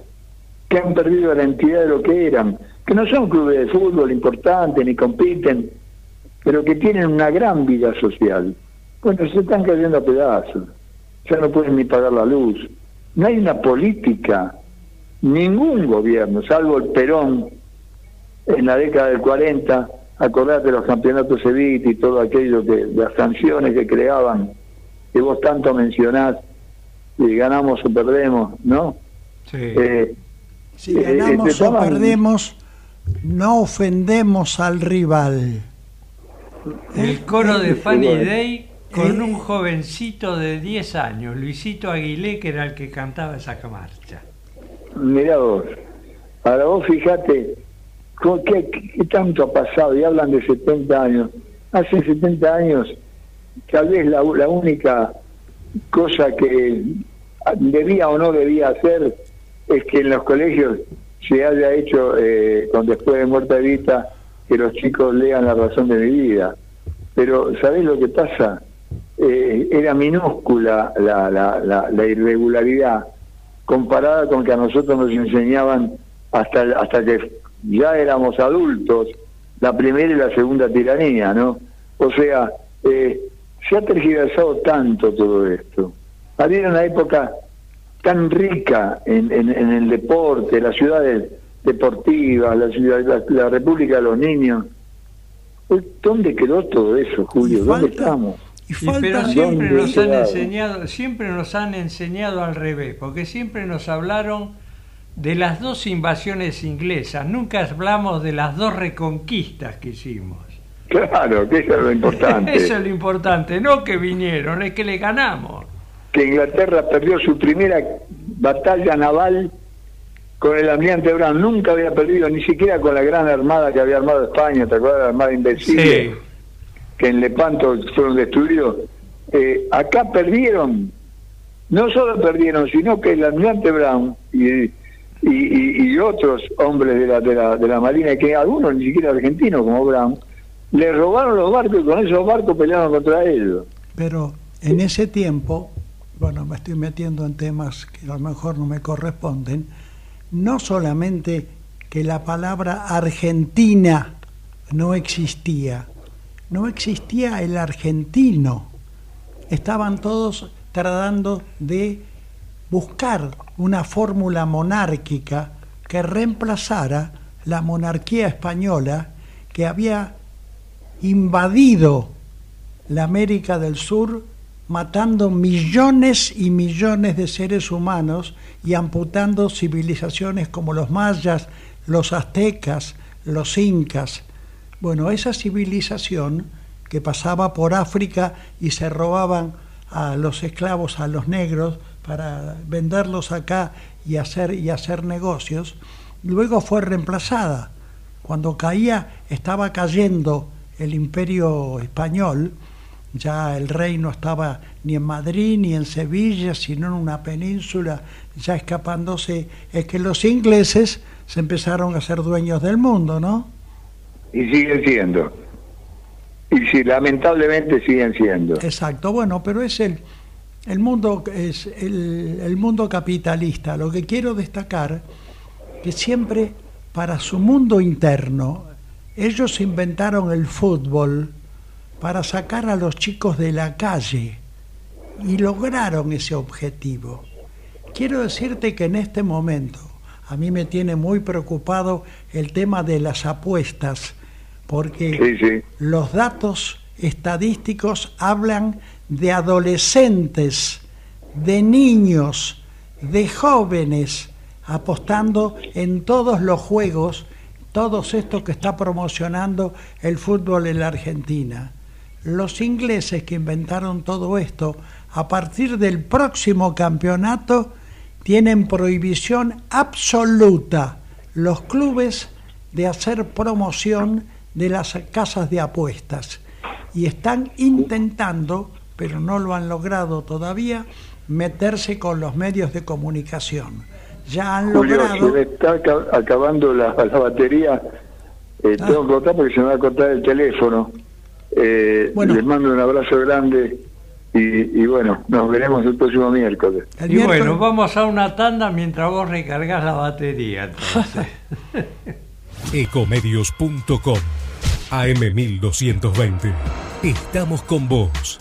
que han perdido la entidad de lo que eran que no son clubes de fútbol importantes ni compiten, pero que tienen una gran vida social. Bueno, se están cayendo a pedazos, ya no pueden ni pagar la luz. No hay una política, ningún gobierno, salvo el Perón en la década del 40, acordate los campeonatos Evita y todo aquello que, las sanciones que creaban, que vos tanto mencionás, y ganamos o perdemos, ¿no? Sí. Eh, si ganamos eh, o perdemos, no ofendemos al rival. El coro de Fanny Day con un jovencito de 10 años, Luisito Aguilé, que era el que cantaba esa marcha. Mirá vos, ahora vos fijate, ¿qué, ¿qué, tanto ha pasado? Y hablan de 70 años. Hace 70 años, tal vez la, la única cosa que debía o no debía hacer es que en los colegios se haya hecho eh, con después de muerte Evita que los chicos lean la razón de mi vida. Pero ¿sabés lo que pasa? Eh, era minúscula la, la, la, irregularidad comparada con que a nosotros nos enseñaban hasta, hasta que ya éramos adultos la primera y la segunda tiranía, ¿no? O sea, eh, se ha tergiversado tanto todo esto. Había una época tan rica en, en, el deporte, las ciudades deportivas, la, ciudad, la, República de los Niños. ¿Dónde quedó todo eso, Julio? ¿Dónde estamos? pero siempre nos han enseñado, siempre nos han enseñado al revés, porque siempre nos hablaron de las dos invasiones inglesas, nunca hablamos de las dos reconquistas que hicimos. Claro, que eso es lo importante. eso es lo importante, no que vinieron, es que le ganamos que Inglaterra perdió su primera batalla naval con el almirante Brown. Nunca había perdido, ni siquiera con la gran armada que había armado España, ¿te acuerdas? La armada invencible, que en Lepanto fueron destruidos. Eh, acá perdieron, no solo perdieron, sino que el almirante Brown y, y, otros hombres de la, de, la, de la Marina, que algunos ni siquiera argentinos como Brown, le robaron los barcos y con esos barcos pelearon contra ellos. Pero en ese tiempo bueno, me estoy metiendo en temas que a lo mejor no me corresponden, no solamente que la palabra Argentina no existía, no existía el argentino. Estaban todos tratando de buscar una fórmula monárquica que reemplazara la monarquía española que había invadido la América del Sur matando millones y millones de seres humanos y amputando civilizaciones como los mayas, los aztecas, los incas. Bueno, esa civilización que pasaba por África y se robaban a los esclavos, a los negros, para venderlos acá y hacer, y hacer negocios, luego fue reemplazada. Cuando caía, estaba cayendo el imperio español, ya el rey no estaba ni en Madrid ni en Sevilla, sino en una península, ya escapándose, es que los ingleses se empezaron a ser dueños del mundo, ¿no? Y siguen siendo. Y sí, lamentablemente siguen siendo. Exacto, bueno, pero es el, el mundo es el, el mundo capitalista. Lo que quiero destacar que siempre para su mundo interno ellos inventaron el fútbol para sacar a los chicos de la calle y lograron ese objetivo. Quiero decirte que en este momento a mí me tiene muy preocupado el tema de las apuestas, porque Sí, sí. los datos estadísticos hablan de adolescentes, de niños, de jóvenes apostando en todos los juegos, todos estos que está promocionando el fútbol en la Argentina. Los ingleses que inventaron todo esto, a partir del próximo campeonato, tienen prohibición absoluta los clubes de hacer promoción de las casas de apuestas y están intentando, pero no lo han logrado todavía, meterse con los medios de comunicación. Ya han Julio, se logrado... me está aca- acabando la, la batería. Eh, Ah. Tengo que cortar porque se me va a cortar el teléfono. Eh, Bueno. Les mando un abrazo grande y, y bueno, nos veremos el próximo miércoles. el y miércoles- bueno, vamos a una tanda mientras vos recargas la batería. Ecomedios.com AM1220. Estamos con vos.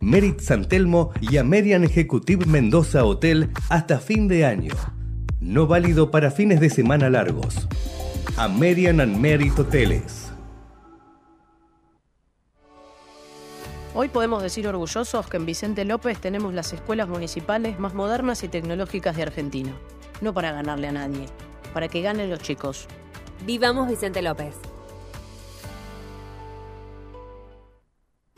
Merit San Telmo y American Executive Mendoza Hotel hasta fin de año. No válido para fines de semana largos. American and Merit Hoteles. Hoy podemos decir orgullosos que en Vicente López tenemos las escuelas municipales más modernas y tecnológicas de Argentina. No para ganarle a nadie, para que ganen los chicos. Vivamos Vicente López.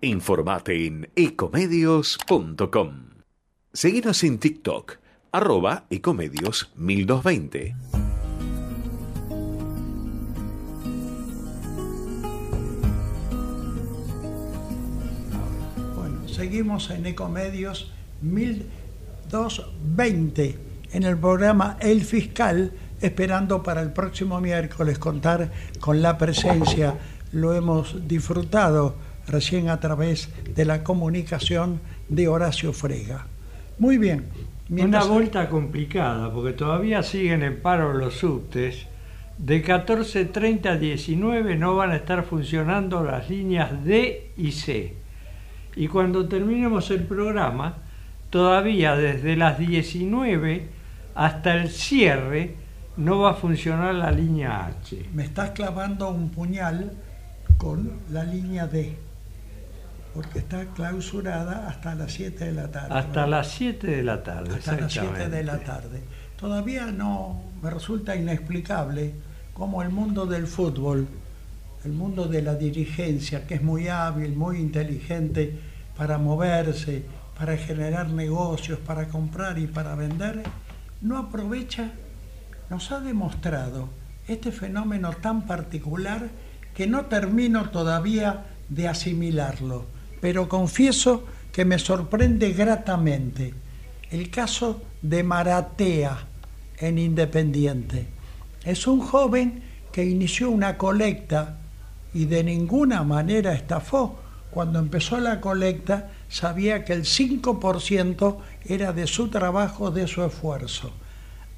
Informate en ecomedios.com. Seguinos en TikTok, arroba ecomedios 1220. Bueno, seguimos en Ecomedios 1220 en el programa El Fiscal, esperando para el próximo miércoles contar con la presencia. Lo hemos disfrutado recién a través de la comunicación de Horacio Frega. Muy bien. Una vuelta complicada, porque todavía siguen en paro los subtes. De 14.30 a 19 no van a estar funcionando las líneas D y C. Y cuando terminemos el programa, todavía desde las 19 hasta el cierre no va a funcionar la línea H. Me estás clavando un puñal con la línea D, porque está clausurada hasta las 7 de la tarde. Hasta ¿verdad? las 7 de la tarde. hasta las 7 de la tarde. Todavía no me resulta inexplicable cómo el mundo del fútbol, el mundo de la dirigencia, que es muy hábil, muy inteligente para moverse, para generar negocios, para comprar y para vender, no aprovecha, nos ha demostrado este fenómeno tan particular que no termino todavía de asimilarlo, pero confieso que me sorprende gratamente el caso de Maratea en Independiente. Es un joven que inició una colecta y de ninguna manera estafó, cuando empezó la colecta, sabía que el 5% era de su trabajo, de su esfuerzo.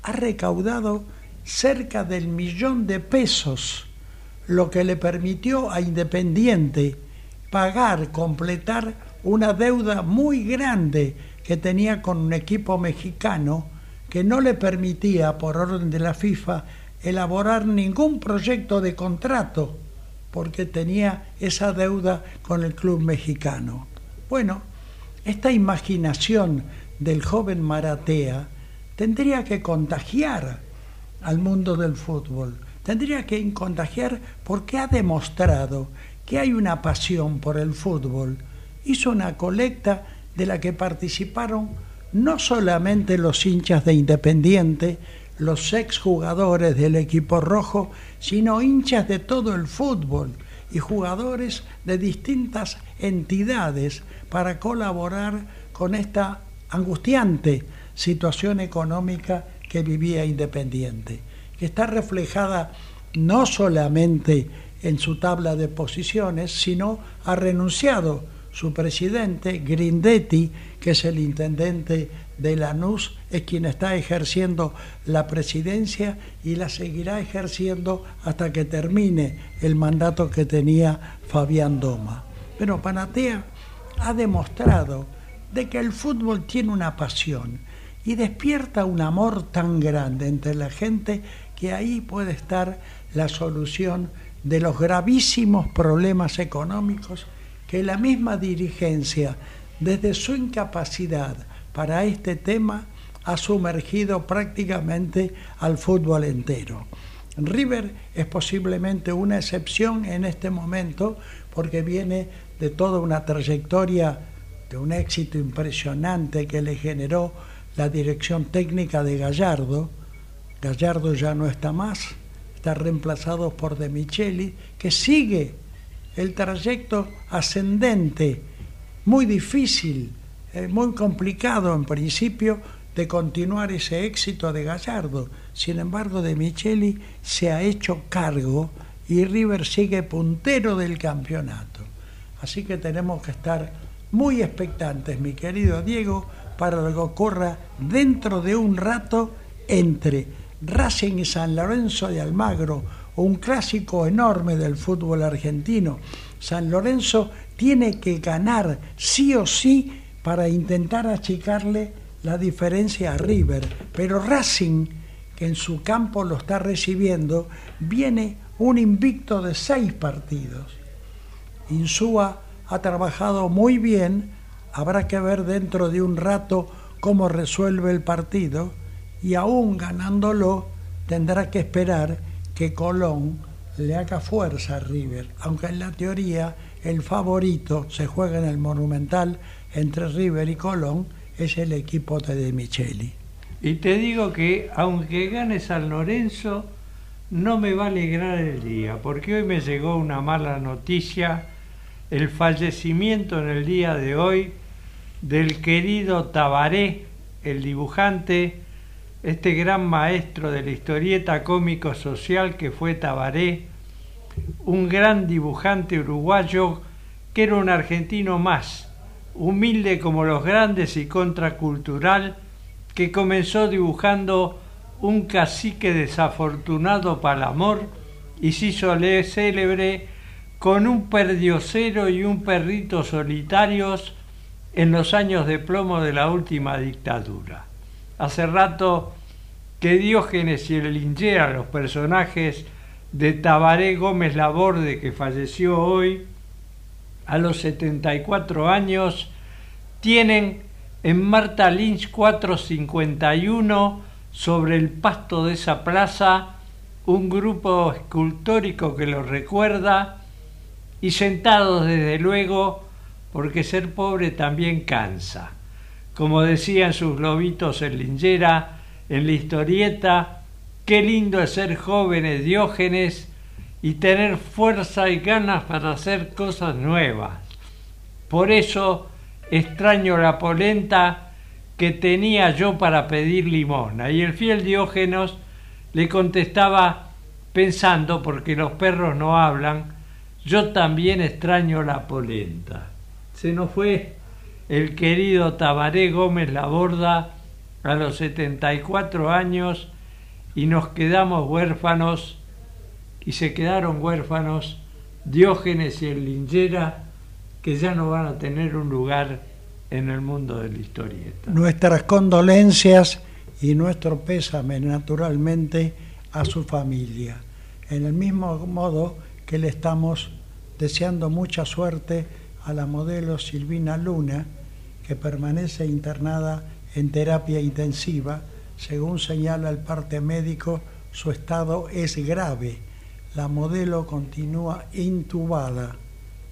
Ha recaudado cerca del millón de pesos, lo que le permitió a Independiente pagar, completar una deuda muy grande que tenía con un equipo mexicano que no le permitía, por orden de la FIFA, elaborar ningún proyecto de contrato porque tenía esa deuda con el club mexicano. Bueno, esta imaginación del joven Maratea tendría que contagiar al mundo del fútbol, tendría que contagiar porque ha demostrado que hay una pasión por el fútbol. Hizo una colecta de la que participaron no solamente los hinchas de Independiente, los exjugadores del equipo rojo, sino hinchas de todo el fútbol y jugadores de distintas entidades para colaborar con esta angustiante situación económica que vivía Independiente, que está reflejada no solamente en su tabla de posiciones, sino ha renunciado su presidente, Grindetti, que es el intendente de Lanús, es quien está ejerciendo la presidencia y la seguirá ejerciendo hasta que termine el mandato que tenía Fabián Doma. Pero Panatea ha demostrado de que el fútbol tiene una pasión y despierta un amor tan grande entre la gente que ahí puede estar la solución de los gravísimos problemas económicos que la misma dirigencia, desde su incapacidad para este tema, ha sumergido prácticamente al fútbol entero. River es posiblemente una excepción en este momento porque viene de toda una trayectoria de un éxito impresionante que le generó la dirección técnica de Gallardo. Gallardo ya no está más, está reemplazado por De Micheli, que sigue el trayecto ascendente, muy difícil, eh, muy complicado en principio de continuar ese éxito de Gallardo. Sin embargo, De Micheli se ha hecho cargo y River sigue puntero del campeonato. Así que tenemos que estar muy expectantes, mi querido Diego, para lo que ocurra dentro de un rato entre Racing y San Lorenzo de Almagro, un clásico enorme del fútbol argentino. San Lorenzo tiene que ganar sí o sí para intentar achicarle la diferencia a River, pero Racing, que en su campo lo está recibiendo, viene un invicto de seis partidos. Insúa ha trabajado muy bien, habrá que ver dentro de un rato cómo resuelve el partido y aún ganándolo tendrá que esperar que Colón le haga fuerza a River, aunque en la teoría el favorito se juega en el Monumental entre River y Colón, es el equipo de De Micheli. Y te digo que aunque gane San Lorenzo, no me va a alegrar el día, porque hoy me llegó una mala noticia, el fallecimiento en el día de hoy del querido Tabaré, el dibujante este gran maestro de la historieta cómico-social que fue Tabaré, un gran dibujante uruguayo que era un argentino más, humilde como los grandes y contracultural, que comenzó dibujando un cacique desafortunado para el amor y se hizo célebre con un perdiosero y un perrito solitarios en los años de plomo de la última dictadura. Hace rato que Diógenes y el Lingera, los personajes de Tabaré Gómez Laborde, que falleció hoy a los 74 años, tienen en Marta Lynch 451 sobre el pasto de esa plaza un grupo escultórico que los recuerda y sentados desde luego porque ser pobre también cansa como decían sus globitos en Lingera, en la historieta, qué lindo es ser jóvenes Diógenes y tener fuerza y ganas para hacer cosas nuevas. Por eso extraño la polenta que tenía yo para pedir limona. Y el fiel Diógenes le contestaba pensando, porque los perros no hablan, yo también extraño la polenta. Se nos fue el querido Tabaré Gómez Laborda a los 74 años y nos quedamos huérfanos y se quedaron huérfanos Diógenes y el Lingera que ya no van a tener un lugar en el mundo de la historieta. Nuestras condolencias y nuestro pésame naturalmente a su familia. En el mismo modo que le estamos deseando mucha suerte a la modelo Silvina Luna, que permanece internada en terapia intensiva. Según señala el parte médico, su estado es grave. La modelo continúa intubada,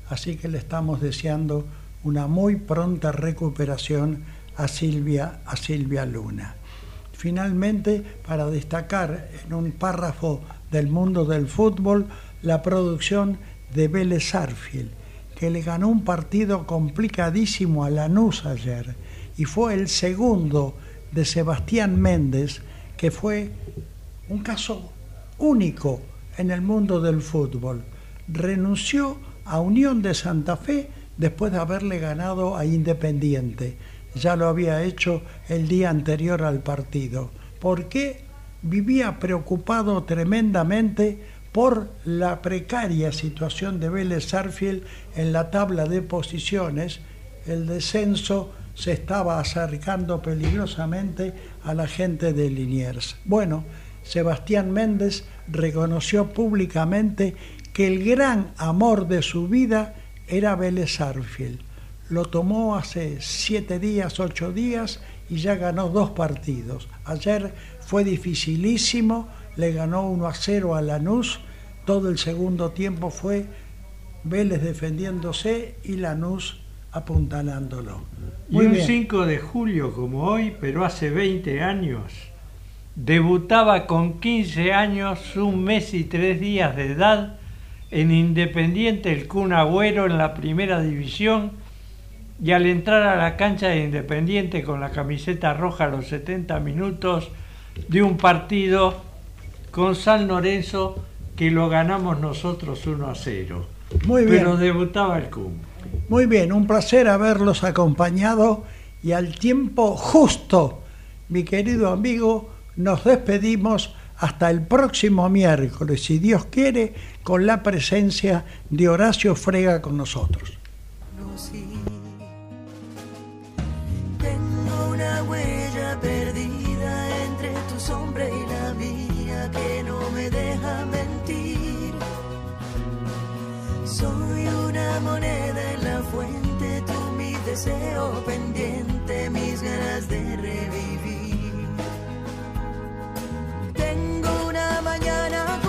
así que le estamos deseando una muy pronta recuperación a Silvia, a Silvia Luna. Finalmente, para destacar en un párrafo del mundo del fútbol, la producción de Vélez Arfield, que le ganó un partido complicadísimo a Lanús ayer y fue el segundo de Sebastián Méndez, que fue un caso único en el mundo del fútbol. Renunció a Unión de Santa Fe después de haberle ganado a Independiente. Ya lo había hecho el día anterior al partido. porque Vivía preocupado tremendamente por la precaria situación de Vélez Sarfield en la tabla de posiciones. El descenso se estaba acercando peligrosamente a la gente de Liniers. Bueno, Sebastián Méndez reconoció públicamente que el gran amor de su vida era Vélez Arfield. Lo tomó hace siete días, ocho días y ya ganó dos partidos. Ayer fue dificilísimo, le ganó 1 a 0 a Lanús. Todo el segundo tiempo fue Vélez defendiéndose y Lanús apuntalándolo. y un 5 de julio como hoy, pero hace 20 años, debutaba con 15 años, un mes y tres días de edad, en Independiente el Kun Agüero en la primera división y al entrar a la cancha de Independiente con la camiseta roja a los 70 minutos de un partido con San Lorenzo que lo ganamos nosotros 1 a 0. Muy bien. Pero debutaba el Kun. Muy bien, un placer haberlos acompañado y al tiempo justo, mi querido amigo, nos despedimos hasta el próximo miércoles, si Dios quiere, con la presencia de Horacio Frega con nosotros. Tengo moneda en la fuente, tú mi deseo pendiente, mis ganas de revivir. Tengo una mañana.